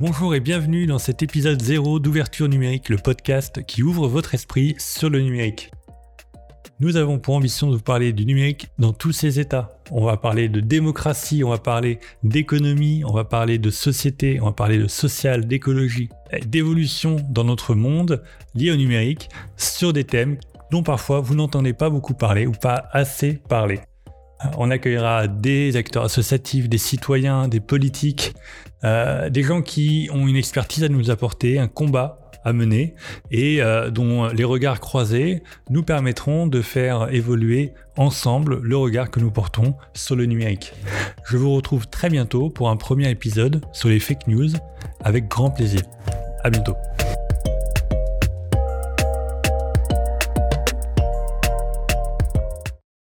Bonjour et bienvenue dans cet épisode 0 d'ouverture numérique, le podcast qui ouvre votre esprit sur le numérique. Nous avons pour ambition de vous parler du numérique dans tous ses états. On va parler de démocratie, on va parler d'économie, on va parler de société, on va parler de social, d'écologie, d'évolution dans notre monde lié au numérique sur des thèmes dont parfois vous n'entendez pas beaucoup parler ou pas assez parler. On accueillera des acteurs associatifs, des citoyens, des politiques, euh, des gens qui ont une expertise à nous apporter, un combat à mener et euh, dont les regards croisés nous permettront de faire évoluer ensemble le regard que nous portons sur le numérique. Je vous retrouve très bientôt pour un premier épisode sur les fake news avec grand plaisir. À bientôt.